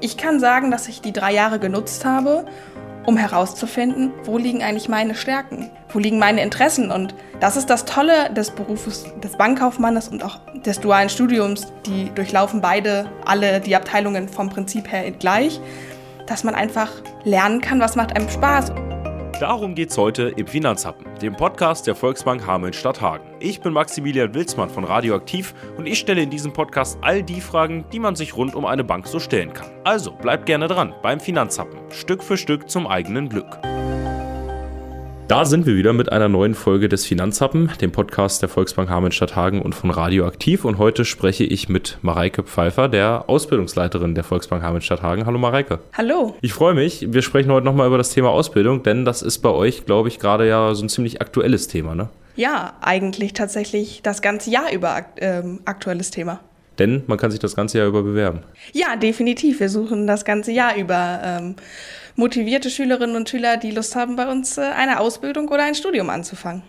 Ich kann sagen, dass ich die drei Jahre genutzt habe, um herauszufinden, wo liegen eigentlich meine Stärken, wo liegen meine Interessen. Und das ist das Tolle des Berufes des Bankkaufmannes und auch des dualen Studiums. Die durchlaufen beide alle die Abteilungen vom Prinzip her gleich, dass man einfach lernen kann, was macht einem Spaß. Darum geht's heute im Finanzhappen, dem Podcast der Volksbank Hameln-Stadt Hagen. Ich bin Maximilian Wilsmann von Radioaktiv und ich stelle in diesem Podcast all die Fragen, die man sich rund um eine Bank so stellen kann. Also bleibt gerne dran beim Finanzhappen, Stück für Stück zum eigenen Glück. Da sind wir wieder mit einer neuen Folge des Finanzhappen, dem Podcast der Volksbank Hameln-Stadt Hagen und von Radioaktiv. Und heute spreche ich mit Mareike Pfeiffer, der Ausbildungsleiterin der Volksbank Hameln-Stadt Hagen. Hallo Mareike. Hallo. Ich freue mich. Wir sprechen heute nochmal über das Thema Ausbildung, denn das ist bei euch, glaube ich, gerade ja so ein ziemlich aktuelles Thema, ne? Ja, eigentlich tatsächlich das ganze Jahr über ähm, aktuelles Thema. Denn man kann sich das ganze Jahr über bewerben. Ja, definitiv. Wir suchen das ganze Jahr über ähm, motivierte Schülerinnen und Schüler, die Lust haben, bei uns äh, eine Ausbildung oder ein Studium anzufangen.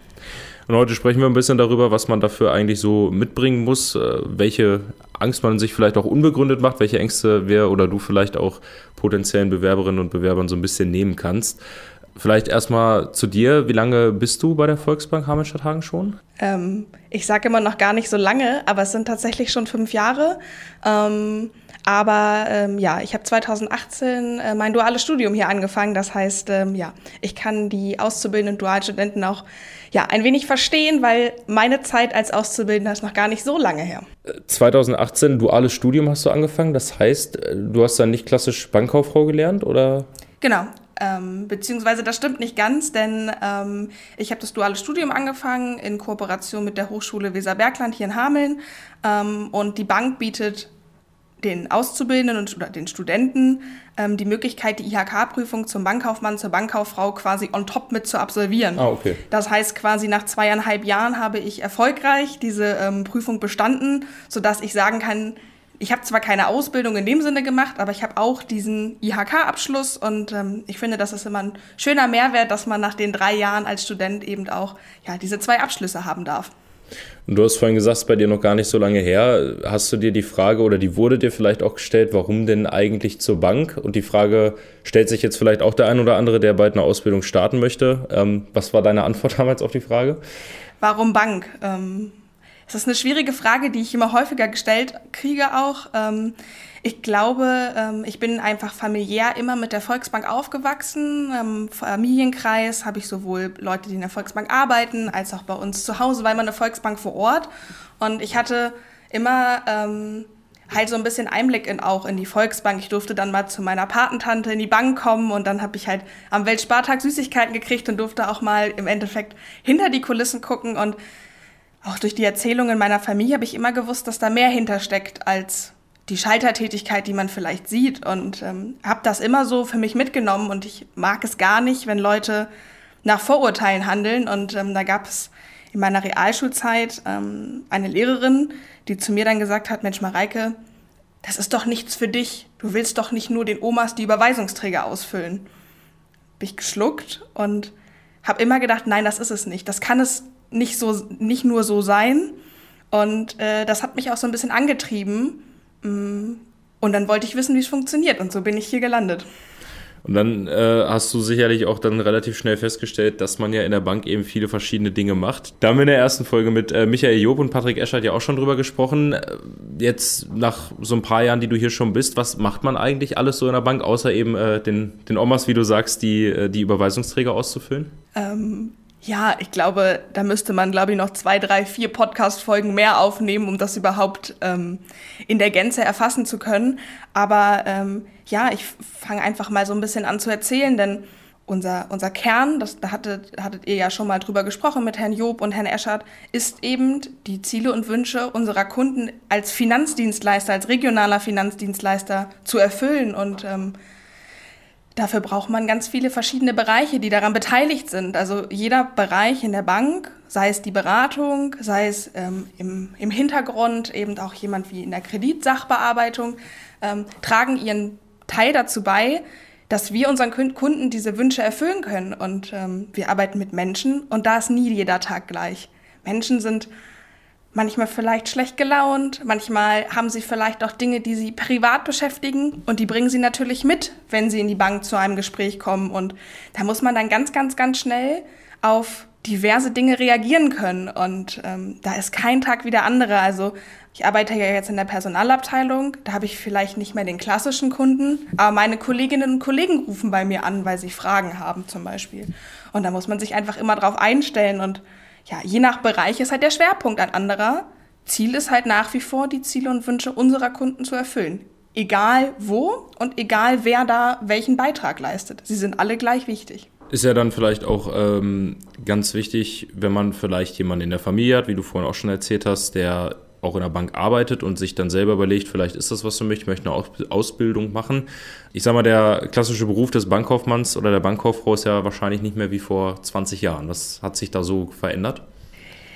Und heute sprechen wir ein bisschen darüber, was man dafür eigentlich so mitbringen muss, äh, welche Angst man sich vielleicht auch unbegründet macht, welche Ängste wer oder du vielleicht auch potenziellen Bewerberinnen und Bewerbern so ein bisschen nehmen kannst. Vielleicht erstmal zu dir. Wie lange bist du bei der Volksbank Hamelstadt-Hagen schon? Ähm, ich sage immer noch gar nicht so lange, aber es sind tatsächlich schon fünf Jahre. Ähm, aber ähm, ja, ich habe 2018 äh, mein duales Studium hier angefangen. Das heißt, ähm, ja, ich kann die auszubildenden Dualstudenten auch ja, ein wenig verstehen, weil meine Zeit als Auszubildender ist noch gar nicht so lange her. 2018 duales Studium hast du angefangen. Das heißt, äh, du hast dann nicht klassisch Bankkauffrau gelernt oder? Genau. Ähm, beziehungsweise das stimmt nicht ganz, denn ähm, ich habe das duale Studium angefangen in Kooperation mit der Hochschule Weserbergland hier in Hameln. Ähm, und die Bank bietet den Auszubildenden und, oder den Studenten ähm, die Möglichkeit, die IHK-Prüfung zum Bankkaufmann, zur Bankkauffrau quasi on top mit zu absolvieren. Ah, okay. Das heißt, quasi nach zweieinhalb Jahren habe ich erfolgreich diese ähm, Prüfung bestanden, sodass ich sagen kann, ich habe zwar keine Ausbildung in dem Sinne gemacht, aber ich habe auch diesen IHK-Abschluss und ähm, ich finde, das ist immer ein schöner Mehrwert, dass man nach den drei Jahren als Student eben auch ja, diese zwei Abschlüsse haben darf. Und du hast vorhin gesagt, es ist bei dir noch gar nicht so lange her. Hast du dir die Frage oder die wurde dir vielleicht auch gestellt, warum denn eigentlich zur Bank? Und die Frage stellt sich jetzt vielleicht auch der ein oder andere, der bald eine Ausbildung starten möchte. Ähm, was war deine Antwort damals auf die Frage? Warum Bank? Ähm, es ist eine schwierige Frage, die ich immer häufiger gestellt kriege auch. Ähm, ich glaube, ähm, ich bin einfach familiär immer mit der Volksbank aufgewachsen. Im Familienkreis habe ich sowohl Leute, die in der Volksbank arbeiten, als auch bei uns zu Hause, weil man eine Volksbank vor Ort. Und ich hatte immer ähm, halt so ein bisschen Einblick in, auch in die Volksbank. Ich durfte dann mal zu meiner Patentante in die Bank kommen und dann habe ich halt am Weltspartag Süßigkeiten gekriegt und durfte auch mal im Endeffekt hinter die Kulissen gucken. Und auch durch die Erzählungen meiner Familie habe ich immer gewusst, dass da mehr hintersteckt als die Schaltertätigkeit, die man vielleicht sieht. Und ähm, habe das immer so für mich mitgenommen. Und ich mag es gar nicht, wenn Leute nach Vorurteilen handeln. Und ähm, da gab es in meiner Realschulzeit ähm, eine Lehrerin, die zu mir dann gesagt hat, Mensch, Mareike, das ist doch nichts für dich. Du willst doch nicht nur den Omas die Überweisungsträger ausfüllen. Bin ich geschluckt und habe immer gedacht, nein, das ist es nicht. Das kann es nicht, so, nicht nur so sein. Und äh, das hat mich auch so ein bisschen angetrieben, Mm. Und dann wollte ich wissen, wie es funktioniert. Und so bin ich hier gelandet. Und dann äh, hast du sicherlich auch dann relativ schnell festgestellt, dass man ja in der Bank eben viele verschiedene Dinge macht. Da haben wir in der ersten Folge mit äh, Michael Job und Patrick Eschert ja auch schon drüber gesprochen. Äh, jetzt nach so ein paar Jahren, die du hier schon bist, was macht man eigentlich alles so in der Bank, außer eben äh, den, den Omas, wie du sagst, die, äh, die Überweisungsträger auszufüllen? Ähm, ja, ich glaube, da müsste man, glaube ich, noch zwei, drei, vier Podcast-Folgen mehr aufnehmen, um das überhaupt ähm, in der Gänze erfassen zu können. Aber ähm, ja, ich fange einfach mal so ein bisschen an zu erzählen, denn unser, unser Kern, das, da hattet, hattet ihr ja schon mal drüber gesprochen mit Herrn Job und Herrn Eschert, ist eben die Ziele und Wünsche unserer Kunden als Finanzdienstleister, als regionaler Finanzdienstleister zu erfüllen. Und ähm, Dafür braucht man ganz viele verschiedene Bereiche, die daran beteiligt sind. Also jeder Bereich in der Bank, sei es die Beratung, sei es ähm, im, im Hintergrund eben auch jemand wie in der Kreditsachbearbeitung, ähm, tragen ihren Teil dazu bei, dass wir unseren Kunden diese Wünsche erfüllen können. Und ähm, wir arbeiten mit Menschen und da ist nie jeder Tag gleich. Menschen sind manchmal vielleicht schlecht gelaunt, manchmal haben sie vielleicht auch Dinge, die sie privat beschäftigen und die bringen sie natürlich mit, wenn sie in die Bank zu einem Gespräch kommen. Und da muss man dann ganz, ganz, ganz schnell auf diverse Dinge reagieren können. Und ähm, da ist kein Tag wie der andere. Also ich arbeite ja jetzt in der Personalabteilung, da habe ich vielleicht nicht mehr den klassischen Kunden, aber meine Kolleginnen und Kollegen rufen bei mir an, weil sie Fragen haben zum Beispiel. Und da muss man sich einfach immer drauf einstellen und ja, je nach Bereich ist halt der Schwerpunkt ein anderer. Ziel ist halt nach wie vor, die Ziele und Wünsche unserer Kunden zu erfüllen. Egal wo und egal wer da welchen Beitrag leistet. Sie sind alle gleich wichtig. Ist ja dann vielleicht auch ähm, ganz wichtig, wenn man vielleicht jemanden in der Familie hat, wie du vorhin auch schon erzählt hast, der auch in der Bank arbeitet und sich dann selber überlegt, vielleicht ist das was für mich, ich möchte eine Ausbildung machen. Ich sage mal, der klassische Beruf des Bankkaufmanns oder der Bankkauffrau ist ja wahrscheinlich nicht mehr wie vor 20 Jahren. Was hat sich da so verändert?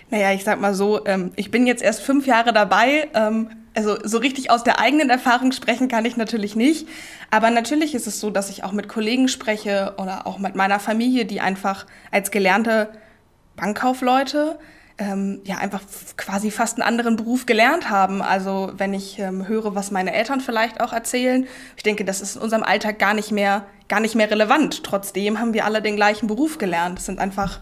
Naja, ich sag mal so, ähm, ich bin jetzt erst fünf Jahre dabei. Ähm, also so richtig aus der eigenen Erfahrung sprechen kann ich natürlich nicht. Aber natürlich ist es so, dass ich auch mit Kollegen spreche oder auch mit meiner Familie, die einfach als gelernte Bankkaufleute ähm, ja einfach quasi fast einen anderen Beruf gelernt haben. Also wenn ich ähm, höre, was meine Eltern vielleicht auch erzählen, ich denke, das ist in unserem Alltag gar nicht mehr, gar nicht mehr relevant. Trotzdem haben wir alle den gleichen Beruf gelernt. Es sind einfach,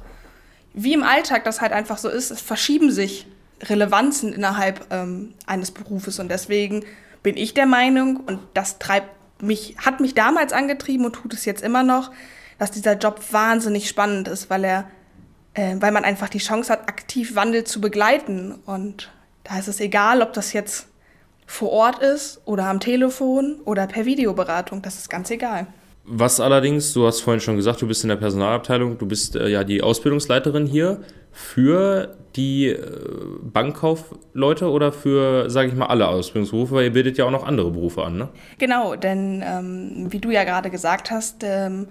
wie im Alltag das halt einfach so ist, es verschieben sich Relevanzen innerhalb ähm, eines Berufes. Und deswegen bin ich der Meinung, und das treibt mich, hat mich damals angetrieben und tut es jetzt immer noch, dass dieser Job wahnsinnig spannend ist, weil er äh, weil man einfach die Chance hat, aktiv Wandel zu begleiten. Und da ist es egal, ob das jetzt vor Ort ist oder am Telefon oder per Videoberatung, das ist ganz egal. Was allerdings, du hast vorhin schon gesagt, du bist in der Personalabteilung, du bist äh, ja die Ausbildungsleiterin hier für die äh, Bankkaufleute oder für, sage ich mal, alle Ausbildungsberufe, weil ihr bildet ja auch noch andere Berufe an, ne? Genau, denn ähm, wie du ja gerade gesagt hast, ähm,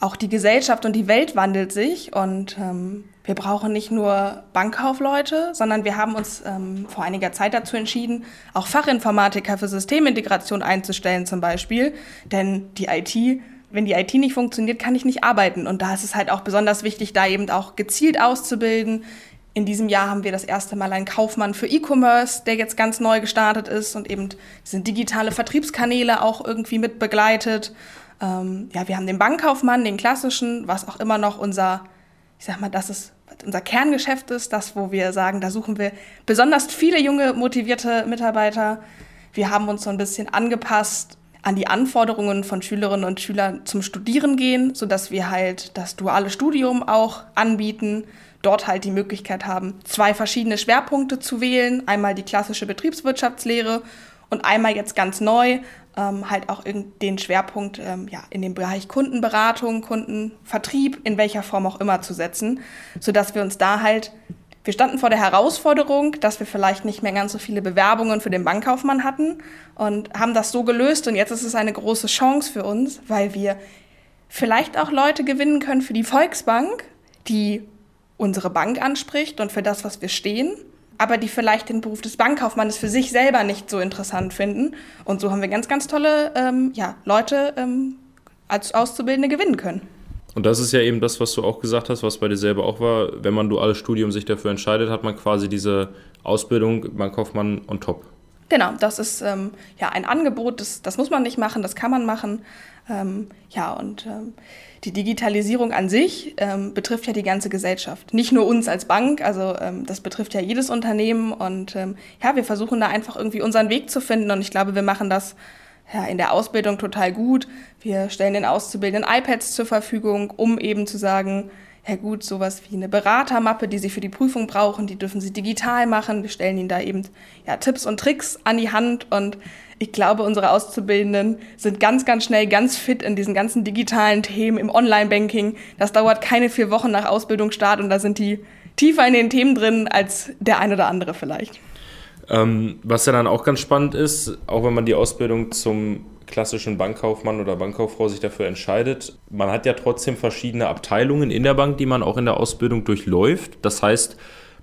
auch die Gesellschaft und die Welt wandelt sich und ähm, wir brauchen nicht nur Bankkaufleute, sondern wir haben uns ähm, vor einiger Zeit dazu entschieden, auch Fachinformatiker für Systemintegration einzustellen zum Beispiel. Denn die IT, wenn die IT nicht funktioniert, kann ich nicht arbeiten. Und da ist es halt auch besonders wichtig, da eben auch gezielt auszubilden. In diesem Jahr haben wir das erste Mal einen Kaufmann für E-Commerce, der jetzt ganz neu gestartet ist und eben sind digitale Vertriebskanäle auch irgendwie mit begleitet. Ähm, ja, wir haben den Bankkaufmann, den klassischen, was auch immer noch unser, ich sag mal, das ist unser Kerngeschäft ist, das, wo wir sagen, da suchen wir besonders viele junge, motivierte Mitarbeiter. Wir haben uns so ein bisschen angepasst an die Anforderungen von Schülerinnen und Schülern zum Studieren gehen, sodass wir halt das duale Studium auch anbieten, dort halt die Möglichkeit haben, zwei verschiedene Schwerpunkte zu wählen. Einmal die klassische Betriebswirtschaftslehre und einmal jetzt ganz neu ähm, halt auch den Schwerpunkt ähm, ja, in dem Bereich Kundenberatung, Kundenvertrieb, in welcher Form auch immer zu setzen, sodass wir uns da halt, wir standen vor der Herausforderung, dass wir vielleicht nicht mehr ganz so viele Bewerbungen für den Bankkaufmann hatten und haben das so gelöst und jetzt ist es eine große Chance für uns, weil wir vielleicht auch Leute gewinnen können für die Volksbank, die unsere Bank anspricht und für das, was wir stehen aber die vielleicht den Beruf des Bankkaufmannes für sich selber nicht so interessant finden. Und so haben wir ganz, ganz tolle ähm, ja, Leute ähm, als Auszubildende gewinnen können. Und das ist ja eben das, was du auch gesagt hast, was bei dir selber auch war. Wenn man duales Studium sich dafür entscheidet, hat man quasi diese Ausbildung Bankkaufmann on top. Genau, das ist ähm, ja ein Angebot, das, das muss man nicht machen, das kann man machen. Ähm, ja, und ähm, die Digitalisierung an sich ähm, betrifft ja die ganze Gesellschaft. Nicht nur uns als Bank, also ähm, das betrifft ja jedes Unternehmen. Und ähm, ja, wir versuchen da einfach irgendwie unseren Weg zu finden. Und ich glaube, wir machen das ja, in der Ausbildung total gut. Wir stellen den Auszubildenden iPads zur Verfügung, um eben zu sagen, ja gut, sowas wie eine Beratermappe, die Sie für die Prüfung brauchen, die dürfen Sie digital machen. Wir stellen Ihnen da eben ja, Tipps und Tricks an die Hand und ich glaube, unsere Auszubildenden sind ganz, ganz schnell ganz fit in diesen ganzen digitalen Themen im Online-Banking. Das dauert keine vier Wochen nach Ausbildungsstart und da sind die tiefer in den Themen drin als der ein oder andere vielleicht. Ähm, was ja dann auch ganz spannend ist, auch wenn man die Ausbildung zum klassischen Bankkaufmann oder Bankkauffrau sich dafür entscheidet, man hat ja trotzdem verschiedene Abteilungen in der Bank, die man auch in der Ausbildung durchläuft. Das heißt,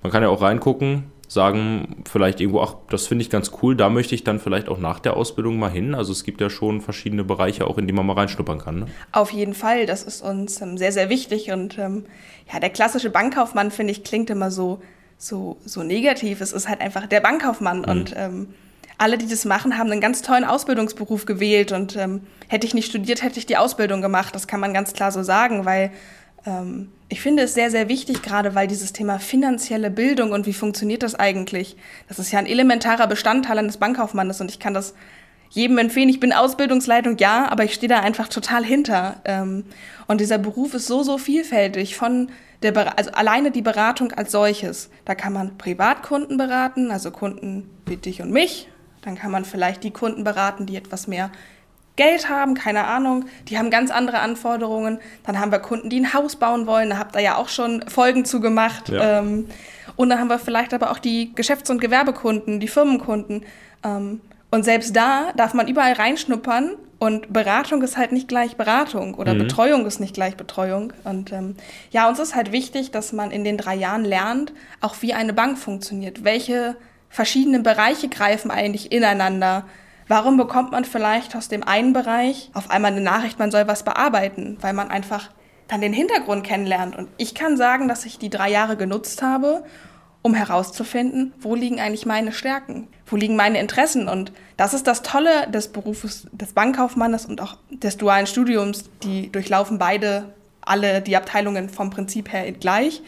man kann ja auch reingucken, sagen vielleicht irgendwo, ach, das finde ich ganz cool, da möchte ich dann vielleicht auch nach der Ausbildung mal hin. Also es gibt ja schon verschiedene Bereiche, auch in die man mal reinschnuppern kann. Ne? Auf jeden Fall, das ist uns ähm, sehr, sehr wichtig. Und ähm, ja, der klassische Bankkaufmann, finde ich, klingt immer so so, so negativ. Es ist halt einfach der Bankkaufmann. Mhm. Und ähm, alle, die das machen, haben einen ganz tollen Ausbildungsberuf gewählt. Und ähm, hätte ich nicht studiert, hätte ich die Ausbildung gemacht. Das kann man ganz klar so sagen, weil ähm, ich finde es sehr, sehr wichtig, gerade weil dieses Thema finanzielle Bildung und wie funktioniert das eigentlich, das ist ja ein elementarer Bestandteil eines Bankkaufmannes und ich kann das jedem empfehlen. Ich bin Ausbildungsleitung, ja, aber ich stehe da einfach total hinter. Ähm, und dieser Beruf ist so, so vielfältig von der, also alleine die Beratung als solches. Da kann man Privatkunden beraten, also Kunden wie dich und mich. Dann kann man vielleicht die Kunden beraten, die etwas mehr Geld haben, keine Ahnung, die haben ganz andere Anforderungen. Dann haben wir Kunden, die ein Haus bauen wollen, da habt ihr ja auch schon Folgen zu gemacht. Ja. Ähm, und dann haben wir vielleicht aber auch die Geschäfts- und Gewerbekunden, die Firmenkunden. Ähm, und selbst da darf man überall reinschnuppern und Beratung ist halt nicht gleich Beratung oder mhm. Betreuung ist nicht gleich Betreuung. Und ähm, ja, uns ist halt wichtig, dass man in den drei Jahren lernt, auch wie eine Bank funktioniert. Welche verschiedenen Bereiche greifen eigentlich ineinander? Warum bekommt man vielleicht aus dem einen Bereich auf einmal eine Nachricht, man soll was bearbeiten, weil man einfach dann den Hintergrund kennenlernt. Und ich kann sagen, dass ich die drei Jahre genutzt habe, um herauszufinden, wo liegen eigentlich meine Stärken, wo liegen meine Interessen. Und das ist das Tolle des Berufes des Bankkaufmannes und auch des dualen Studiums. Die durchlaufen beide alle die Abteilungen vom Prinzip her gleich,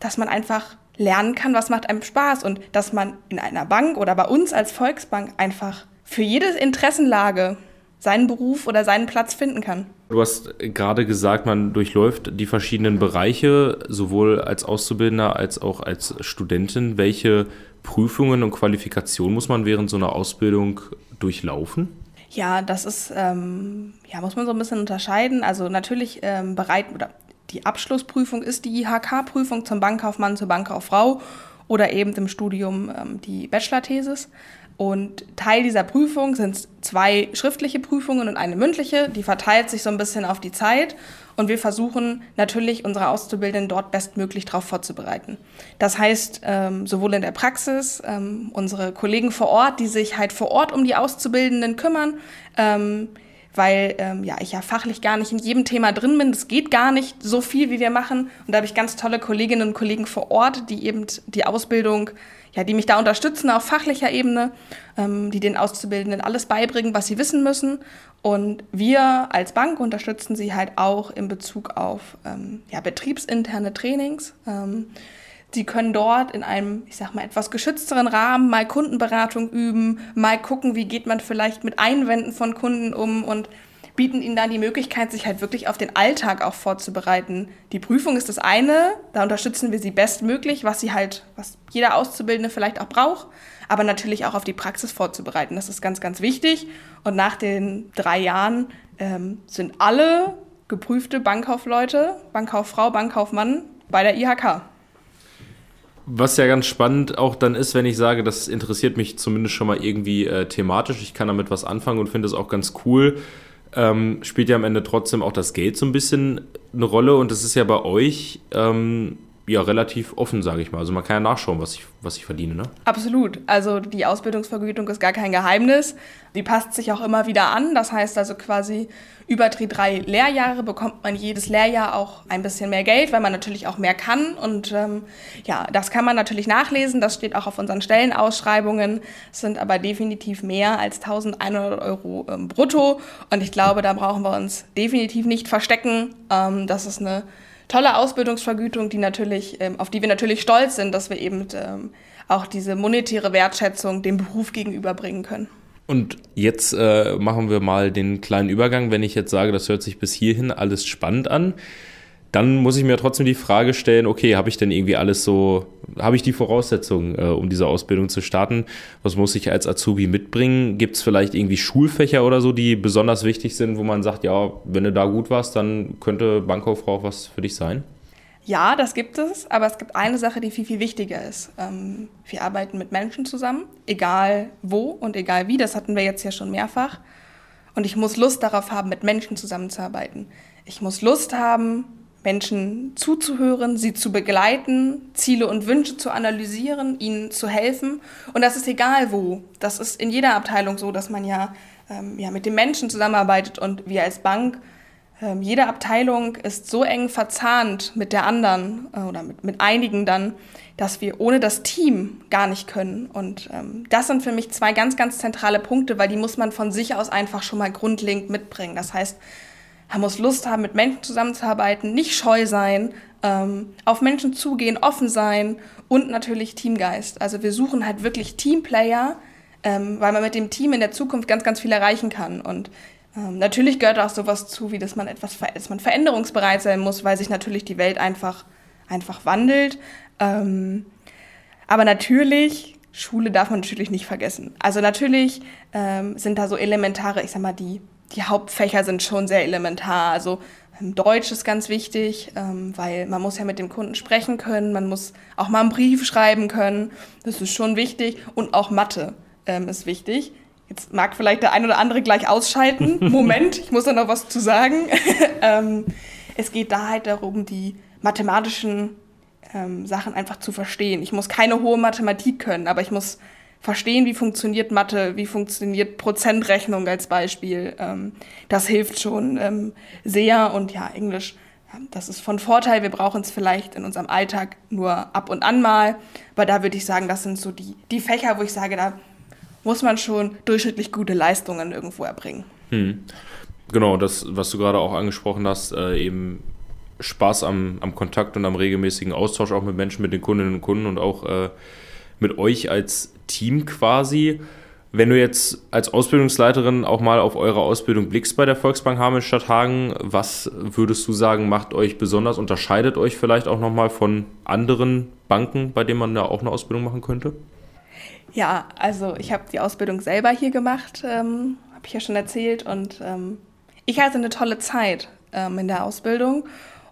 dass man einfach lernen kann, was macht einem Spaß und dass man in einer Bank oder bei uns als Volksbank einfach für jede Interessenlage seinen Beruf oder seinen Platz finden kann. Du hast gerade gesagt, man durchläuft die verschiedenen Bereiche, sowohl als Auszubildender als auch als Studentin. Welche Prüfungen und Qualifikationen muss man während so einer Ausbildung durchlaufen? Ja, das ist, ähm, ja, muss man so ein bisschen unterscheiden. Also natürlich ähm, bereit oder die Abschlussprüfung ist die IHK-Prüfung zum Bankkaufmann, zur Bankkauffrau oder eben im Studium ähm, die Bachelor-Thesis. Und Teil dieser Prüfung sind zwei schriftliche Prüfungen und eine mündliche. Die verteilt sich so ein bisschen auf die Zeit. Und wir versuchen natürlich, unsere Auszubildenden dort bestmöglich darauf vorzubereiten. Das heißt, ähm, sowohl in der Praxis, ähm, unsere Kollegen vor Ort, die sich halt vor Ort um die Auszubildenden kümmern, ähm, weil ähm, ja, ich ja fachlich gar nicht in jedem Thema drin bin. Es geht gar nicht so viel, wie wir machen. Und da habe ich ganz tolle Kolleginnen und Kollegen vor Ort, die eben die Ausbildung ja, die mich da unterstützen auf fachlicher Ebene, ähm, die den Auszubildenden alles beibringen, was sie wissen müssen. Und wir als Bank unterstützen sie halt auch in Bezug auf ähm, ja, betriebsinterne Trainings. Ähm, Sie können dort in einem, ich sag mal, etwas geschützteren Rahmen mal Kundenberatung üben, mal gucken, wie geht man vielleicht mit Einwänden von Kunden um und bieten ihnen dann die Möglichkeit, sich halt wirklich auf den Alltag auch vorzubereiten. Die Prüfung ist das eine, da unterstützen wir sie bestmöglich, was sie halt, was jeder Auszubildende vielleicht auch braucht, aber natürlich auch auf die Praxis vorzubereiten. Das ist ganz, ganz wichtig. Und nach den drei Jahren ähm, sind alle geprüfte Bankkaufleute, Bankkauffrau, Bankkaufmann bei der IHK. Was ja ganz spannend auch dann ist, wenn ich sage, das interessiert mich zumindest schon mal irgendwie äh, thematisch. Ich kann damit was anfangen und finde es auch ganz cool, ähm, spielt ja am Ende trotzdem auch das Geld so ein bisschen eine Rolle und das ist ja bei euch ähm, ja relativ offen, sage ich mal. Also man kann ja nachschauen, was ich, was ich verdiene. Ne? Absolut. Also die Ausbildungsvergütung ist gar kein Geheimnis. Die passt sich auch immer wieder an. Das heißt also quasi über die drei Lehrjahre bekommt man jedes Lehrjahr auch ein bisschen mehr Geld, weil man natürlich auch mehr kann. Und ähm, ja, das kann man natürlich nachlesen. Das steht auch auf unseren Stellenausschreibungen. Es sind aber definitiv mehr als 1100 Euro ähm, brutto. Und ich glaube, da brauchen wir uns definitiv nicht verstecken. Ähm, das ist eine tolle Ausbildungsvergütung, die natürlich, ähm, auf die wir natürlich stolz sind, dass wir eben ähm, auch diese monetäre Wertschätzung dem Beruf gegenüberbringen können. Und jetzt äh, machen wir mal den kleinen Übergang. Wenn ich jetzt sage, das hört sich bis hierhin alles spannend an, dann muss ich mir trotzdem die Frage stellen, okay, habe ich denn irgendwie alles so, habe ich die Voraussetzungen, äh, um diese Ausbildung zu starten? Was muss ich als Azubi mitbringen? Gibt es vielleicht irgendwie Schulfächer oder so, die besonders wichtig sind, wo man sagt, ja, wenn du da gut warst, dann könnte Bankkauffrau auch was für dich sein? Ja, das gibt es, aber es gibt eine Sache, die viel, viel wichtiger ist. Ähm, wir arbeiten mit Menschen zusammen, egal wo und egal wie, das hatten wir jetzt ja schon mehrfach. Und ich muss Lust darauf haben, mit Menschen zusammenzuarbeiten. Ich muss Lust haben, Menschen zuzuhören, sie zu begleiten, Ziele und Wünsche zu analysieren, ihnen zu helfen. Und das ist egal wo. Das ist in jeder Abteilung so, dass man ja, ähm, ja mit den Menschen zusammenarbeitet und wir als Bank, ähm, jede Abteilung ist so eng verzahnt mit der anderen äh, oder mit, mit einigen dann, dass wir ohne das Team gar nicht können. Und ähm, das sind für mich zwei ganz, ganz zentrale Punkte, weil die muss man von sich aus einfach schon mal grundlegend mitbringen. Das heißt, man muss Lust haben, mit Menschen zusammenzuarbeiten, nicht scheu sein, ähm, auf Menschen zugehen, offen sein und natürlich Teamgeist. Also wir suchen halt wirklich Teamplayer, ähm, weil man mit dem Team in der Zukunft ganz, ganz viel erreichen kann. Und ähm, natürlich gehört auch sowas zu, wie dass man etwas, dass man veränderungsbereit sein muss, weil sich natürlich die Welt einfach, einfach wandelt. Ähm, aber natürlich, Schule darf man natürlich nicht vergessen. Also natürlich ähm, sind da so elementare, ich sag mal, die, die Hauptfächer sind schon sehr elementar. Also ähm, Deutsch ist ganz wichtig, ähm, weil man muss ja mit dem Kunden sprechen können, man muss auch mal einen Brief schreiben können. Das ist schon wichtig. Und auch Mathe ähm, ist wichtig. Jetzt mag vielleicht der ein oder andere gleich ausschalten. Moment, ich muss da noch was zu sagen. es geht da halt darum, die mathematischen Sachen einfach zu verstehen. Ich muss keine hohe Mathematik können, aber ich muss verstehen, wie funktioniert Mathe, wie funktioniert Prozentrechnung als Beispiel. Ähm, das hilft schon ähm, sehr und ja, Englisch, das ist von Vorteil. Wir brauchen es vielleicht in unserem Alltag nur ab und an mal, aber da würde ich sagen, das sind so die, die Fächer, wo ich sage, da muss man schon durchschnittlich gute Leistungen irgendwo erbringen. Hm. Genau, das, was du gerade auch angesprochen hast, äh, eben Spaß am, am Kontakt und am regelmäßigen Austausch auch mit Menschen, mit den Kundinnen und Kunden und auch äh, mit euch als Team quasi. Wenn du jetzt als Ausbildungsleiterin auch mal auf eure Ausbildung blickst bei der Volksbank Hameln-Stadt Hagen, was würdest du sagen, macht euch besonders, unterscheidet euch vielleicht auch nochmal von anderen Banken, bei denen man da auch eine Ausbildung machen könnte? Ja, also ich habe die Ausbildung selber hier gemacht, ähm, habe ich ja schon erzählt. Und ähm, ich hatte eine tolle Zeit ähm, in der Ausbildung.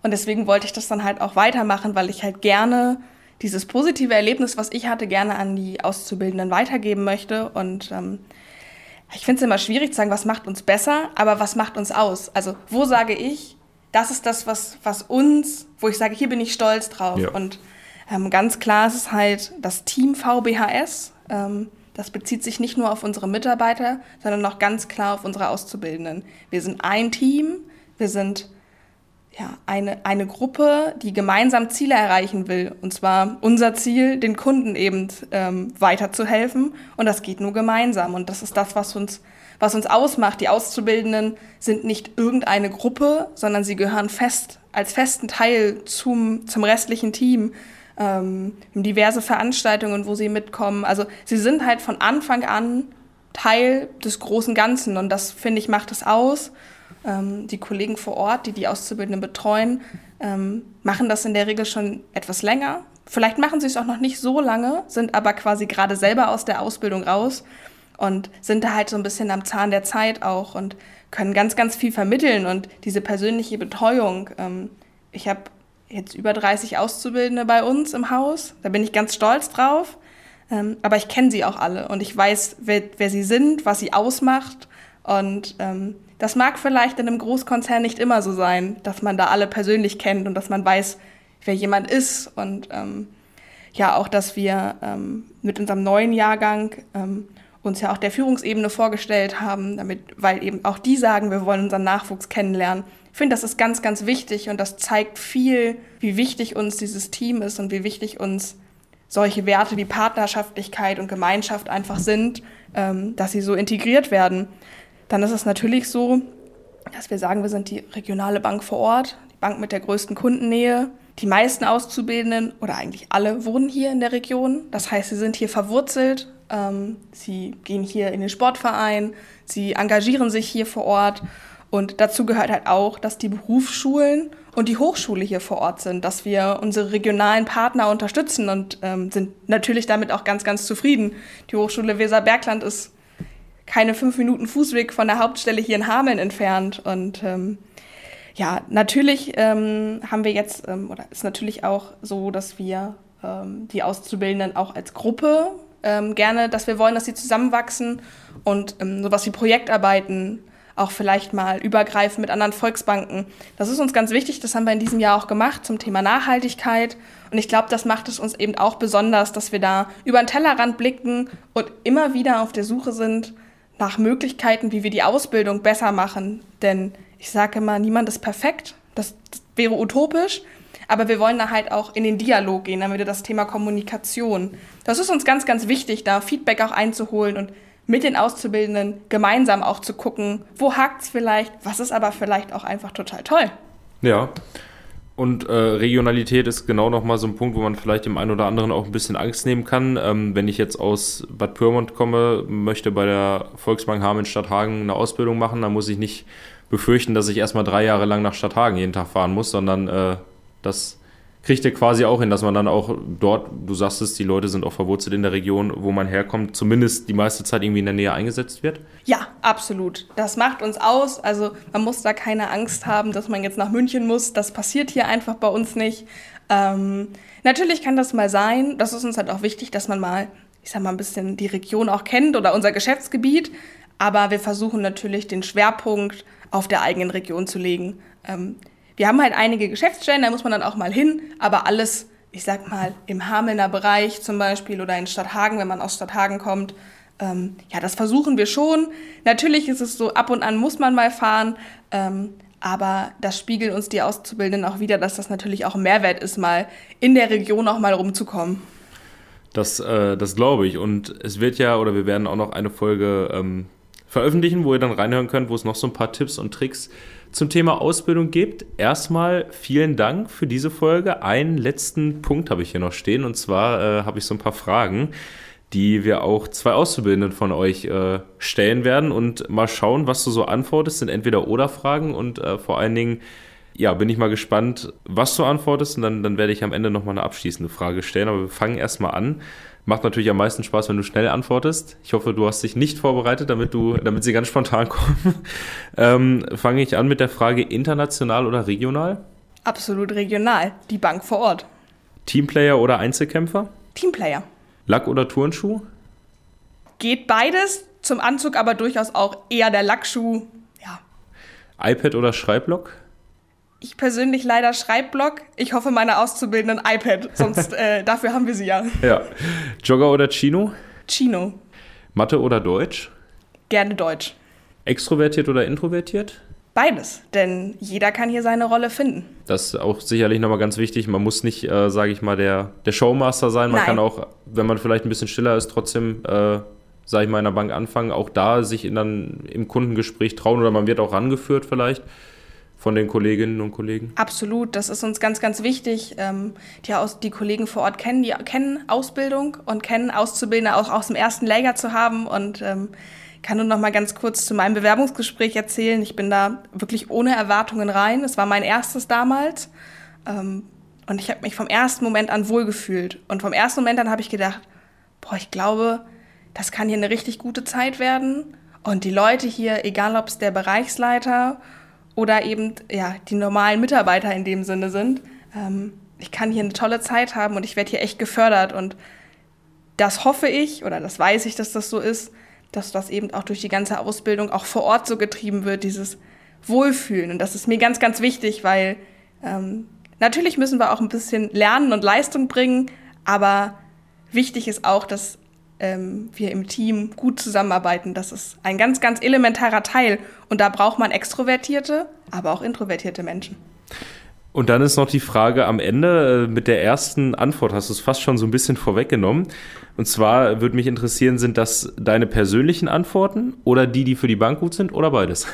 Und deswegen wollte ich das dann halt auch weitermachen, weil ich halt gerne dieses positive Erlebnis, was ich hatte, gerne an die Auszubildenden weitergeben möchte. Und ähm, ich finde es immer schwierig zu sagen, was macht uns besser, aber was macht uns aus? Also wo sage ich, das ist das, was, was uns, wo ich sage, hier bin ich stolz drauf. Ja. Und ähm, ganz klar ist es halt das Team VBHS, ähm, das bezieht sich nicht nur auf unsere Mitarbeiter, sondern auch ganz klar auf unsere Auszubildenden. Wir sind ein Team, wir sind eine, eine Gruppe, die gemeinsam Ziele erreichen will. Und zwar unser Ziel, den Kunden eben ähm, weiterzuhelfen. Und das geht nur gemeinsam. Und das ist das, was uns, was uns ausmacht. Die Auszubildenden sind nicht irgendeine Gruppe, sondern sie gehören fest, als festen Teil zum, zum restlichen Team ähm, diverse Veranstaltungen, wo sie mitkommen. Also sie sind halt von Anfang an Teil des großen Ganzen und das, finde ich, macht es aus. Ähm, die Kollegen vor Ort, die die Auszubildenden betreuen, ähm, machen das in der Regel schon etwas länger. Vielleicht machen sie es auch noch nicht so lange, sind aber quasi gerade selber aus der Ausbildung raus und sind da halt so ein bisschen am Zahn der Zeit auch und können ganz, ganz viel vermitteln und diese persönliche Betreuung. Ähm, ich habe jetzt über 30 Auszubildende bei uns im Haus. Da bin ich ganz stolz drauf. Ähm, aber ich kenne sie auch alle und ich weiß, wer, wer sie sind, was sie ausmacht. Und ähm, das mag vielleicht in einem Großkonzern nicht immer so sein, dass man da alle persönlich kennt und dass man weiß, wer jemand ist. Und ähm, ja, auch, dass wir ähm, mit unserem neuen Jahrgang ähm, uns ja auch der Führungsebene vorgestellt haben, damit, weil eben auch die sagen, wir wollen unseren Nachwuchs kennenlernen. Ich finde, das ist ganz, ganz wichtig und das zeigt viel, wie wichtig uns dieses Team ist und wie wichtig uns solche Werte wie Partnerschaftlichkeit und Gemeinschaft einfach sind, ähm, dass sie so integriert werden. Dann ist es natürlich so, dass wir sagen, wir sind die regionale Bank vor Ort, die Bank mit der größten Kundennähe. Die meisten Auszubildenden oder eigentlich alle wohnen hier in der Region. Das heißt, sie sind hier verwurzelt. Ähm, sie gehen hier in den Sportverein. Sie engagieren sich hier vor Ort. Und dazu gehört halt auch, dass die Berufsschulen und die Hochschule hier vor Ort sind, dass wir unsere regionalen Partner unterstützen und ähm, sind natürlich damit auch ganz, ganz zufrieden. Die Hochschule Weser-Bergland ist keine fünf Minuten Fußweg von der Hauptstelle hier in Hameln entfernt. Und ähm, ja, natürlich ähm, haben wir jetzt, ähm, oder ist natürlich auch so, dass wir ähm, die Auszubildenden auch als Gruppe ähm, gerne, dass wir wollen, dass sie zusammenwachsen und ähm, sowas wie Projektarbeiten auch vielleicht mal übergreifen mit anderen Volksbanken. Das ist uns ganz wichtig, das haben wir in diesem Jahr auch gemacht zum Thema Nachhaltigkeit. Und ich glaube, das macht es uns eben auch besonders, dass wir da über den Tellerrand blicken und immer wieder auf der Suche sind nach Möglichkeiten, wie wir die Ausbildung besser machen. Denn ich sage immer, niemand ist perfekt, das, das wäre utopisch. Aber wir wollen da halt auch in den Dialog gehen, wieder das Thema Kommunikation. Das ist uns ganz, ganz wichtig, da Feedback auch einzuholen und mit den Auszubildenden gemeinsam auch zu gucken, wo hakt es vielleicht, was ist aber vielleicht auch einfach total toll. Ja. Und äh, Regionalität ist genau nochmal so ein Punkt, wo man vielleicht dem einen oder anderen auch ein bisschen Angst nehmen kann. Ähm, wenn ich jetzt aus Bad Pyrmont komme, möchte bei der Volksbank Hameln Stadthagen eine Ausbildung machen, dann muss ich nicht befürchten, dass ich erstmal drei Jahre lang nach Stadthagen jeden Tag fahren muss, sondern äh, das kriegt ihr quasi auch hin, dass man dann auch dort, du sagst es, die Leute sind auch verwurzelt in der Region, wo man herkommt, zumindest die meiste Zeit irgendwie in der Nähe eingesetzt wird? Ja, absolut. Das macht uns aus. Also man muss da keine Angst haben, dass man jetzt nach München muss. Das passiert hier einfach bei uns nicht. Ähm, natürlich kann das mal sein. Das ist uns halt auch wichtig, dass man mal, ich sag mal, ein bisschen die Region auch kennt oder unser Geschäftsgebiet. Aber wir versuchen natürlich den Schwerpunkt auf der eigenen Region zu legen. Ähm, wir haben halt einige Geschäftsstellen, da muss man dann auch mal hin, aber alles, ich sag mal, im Hamelner Bereich zum Beispiel oder in Stadthagen, wenn man aus Stadthagen kommt, ähm, ja, das versuchen wir schon. Natürlich ist es so, ab und an muss man mal fahren, ähm, aber das spiegeln uns die Auszubildenden auch wieder, dass das natürlich auch ein Mehrwert ist, mal in der Region auch mal rumzukommen. Das, äh, das glaube ich. Und es wird ja, oder wir werden auch noch eine Folge ähm, veröffentlichen, wo ihr dann reinhören könnt, wo es noch so ein paar Tipps und Tricks zum Thema Ausbildung gibt. Erstmal vielen Dank für diese Folge. Einen letzten Punkt habe ich hier noch stehen und zwar äh, habe ich so ein paar Fragen, die wir auch zwei Auszubildenden von euch äh, stellen werden und mal schauen, was du so antwortest. Sind entweder oder Fragen und äh, vor allen Dingen ja, bin ich mal gespannt, was du antwortest und dann, dann werde ich am Ende nochmal eine abschließende Frage stellen. Aber wir fangen erstmal an. Macht natürlich am meisten Spaß, wenn du schnell antwortest. Ich hoffe, du hast dich nicht vorbereitet, damit du, damit sie ganz spontan kommen. ähm, fange ich an mit der Frage international oder regional? Absolut regional. Die Bank vor Ort. Teamplayer oder Einzelkämpfer? Teamplayer. Lack oder Turnschuh? Geht beides. Zum Anzug aber durchaus auch eher der Lackschuh. Ja. iPad oder Schreibblock? Ich persönlich leider Schreibblock. Ich hoffe, meine Auszubildenden iPad, sonst äh, dafür haben wir sie ja. Ja. Jogger oder Chino? Chino. Mathe oder Deutsch? Gerne Deutsch. Extrovertiert oder introvertiert? Beides, denn jeder kann hier seine Rolle finden. Das ist auch sicherlich nochmal ganz wichtig. Man muss nicht, äh, sage ich mal, der, der Showmaster sein. Man Nein. kann auch, wenn man vielleicht ein bisschen stiller ist, trotzdem, äh, sage ich mal, in der Bank anfangen. Auch da sich in, dann im Kundengespräch trauen oder man wird auch rangeführt vielleicht von den Kolleginnen und Kollegen? Absolut, das ist uns ganz, ganz wichtig. Ähm, die, aus, die Kollegen vor Ort kennen, die kennen Ausbildung und kennen Auszubildende auch aus dem ersten Lager zu haben. Und ähm, kann nur noch mal ganz kurz zu meinem Bewerbungsgespräch erzählen. Ich bin da wirklich ohne Erwartungen rein. Es war mein erstes damals. Ähm, und ich habe mich vom ersten Moment an wohlgefühlt. Und vom ersten Moment an habe ich gedacht, boah, ich glaube, das kann hier eine richtig gute Zeit werden. Und die Leute hier, egal ob es der Bereichsleiter oder eben ja, die normalen Mitarbeiter in dem Sinne sind. Ähm, ich kann hier eine tolle Zeit haben und ich werde hier echt gefördert. Und das hoffe ich oder das weiß ich, dass das so ist, dass das eben auch durch die ganze Ausbildung auch vor Ort so getrieben wird, dieses Wohlfühlen. Und das ist mir ganz, ganz wichtig, weil ähm, natürlich müssen wir auch ein bisschen lernen und Leistung bringen, aber wichtig ist auch, dass ähm, wir im Team gut zusammenarbeiten. Das ist ein ganz, ganz elementarer Teil. Und da braucht man extrovertierte, aber auch introvertierte Menschen. Und dann ist noch die Frage am Ende, äh, mit der ersten Antwort hast du es fast schon so ein bisschen vorweggenommen. Und zwar würde mich interessieren, sind das deine persönlichen Antworten oder die, die für die Bank gut sind oder beides?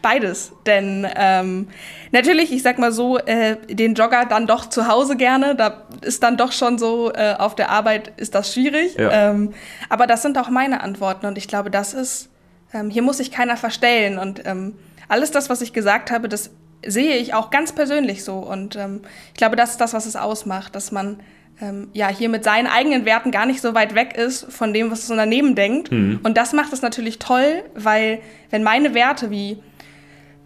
Beides, denn ähm, natürlich, ich sag mal so, äh, den Jogger dann doch zu Hause gerne. Da ist dann doch schon so, äh, auf der Arbeit ist das schwierig. Ja. Ähm, aber das sind auch meine Antworten und ich glaube, das ist, ähm, hier muss sich keiner verstellen. Und ähm, alles das, was ich gesagt habe, das sehe ich auch ganz persönlich so. Und ähm, ich glaube, das ist das, was es ausmacht, dass man ähm, ja hier mit seinen eigenen Werten gar nicht so weit weg ist von dem, was das Unternehmen denkt. Mhm. Und das macht es natürlich toll, weil wenn meine Werte wie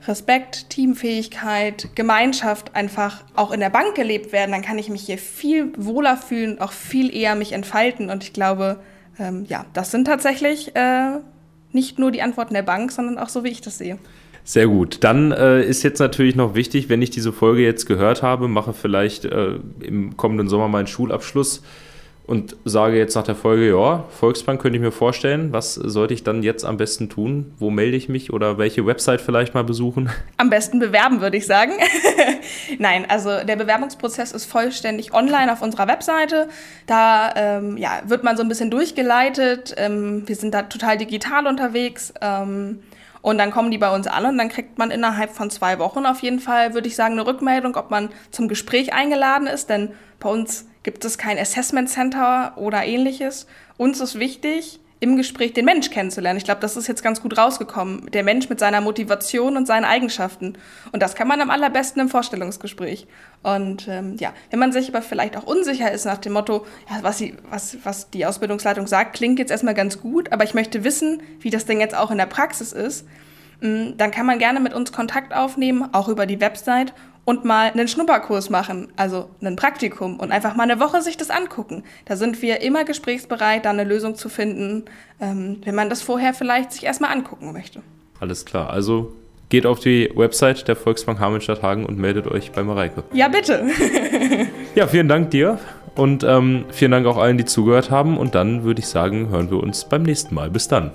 Respekt, Teamfähigkeit, Gemeinschaft einfach auch in der Bank gelebt werden, dann kann ich mich hier viel wohler fühlen, auch viel eher mich entfalten. Und ich glaube, ähm, ja, das sind tatsächlich äh, nicht nur die Antworten der Bank, sondern auch so, wie ich das sehe. Sehr gut. Dann äh, ist jetzt natürlich noch wichtig, wenn ich diese Folge jetzt gehört habe, mache vielleicht äh, im kommenden Sommer meinen Schulabschluss und sage jetzt nach der Folge, ja, Volksbank könnte ich mir vorstellen, was sollte ich dann jetzt am besten tun? Wo melde ich mich oder welche Website vielleicht mal besuchen? Am besten bewerben, würde ich sagen. Nein, also der Bewerbungsprozess ist vollständig online auf unserer Webseite. Da ähm, ja, wird man so ein bisschen durchgeleitet. Ähm, wir sind da total digital unterwegs. Ähm, und dann kommen die bei uns an und dann kriegt man innerhalb von zwei Wochen auf jeden Fall, würde ich sagen, eine Rückmeldung, ob man zum Gespräch eingeladen ist. Denn bei uns gibt es kein Assessment Center oder ähnliches. Uns ist wichtig, im Gespräch den Mensch kennenzulernen. Ich glaube, das ist jetzt ganz gut rausgekommen. Der Mensch mit seiner Motivation und seinen Eigenschaften. Und das kann man am allerbesten im Vorstellungsgespräch. Und ähm, ja, wenn man sich aber vielleicht auch unsicher ist nach dem Motto, ja, was, sie, was, was die Ausbildungsleitung sagt, klingt jetzt erstmal ganz gut, aber ich möchte wissen, wie das Ding jetzt auch in der Praxis ist, mm, dann kann man gerne mit uns Kontakt aufnehmen, auch über die Website und mal einen Schnupperkurs machen, also ein Praktikum und einfach mal eine Woche sich das angucken. Da sind wir immer gesprächsbereit, da eine Lösung zu finden, ähm, wenn man das vorher vielleicht sich erstmal angucken möchte. Alles klar. Also geht auf die Website der Volksbank Hamelstadt Hagen und meldet euch bei Mareike. Ja, bitte. ja, vielen Dank dir und ähm, vielen Dank auch allen, die zugehört haben. Und dann würde ich sagen, hören wir uns beim nächsten Mal. Bis dann.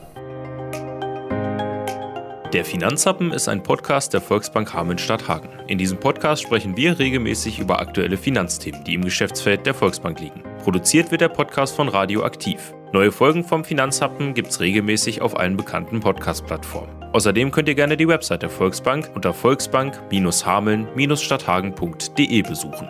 Der Finanzhappen ist ein Podcast der Volksbank Hameln-Stadt Hagen. In diesem Podcast sprechen wir regelmäßig über aktuelle Finanzthemen, die im Geschäftsfeld der Volksbank liegen. Produziert wird der Podcast von Radio Aktiv. Neue Folgen vom Finanzhappen gibt's regelmäßig auf allen bekannten Podcast-Plattformen. Außerdem könnt ihr gerne die Website der Volksbank unter volksbank-hameln-stadthagen.de besuchen.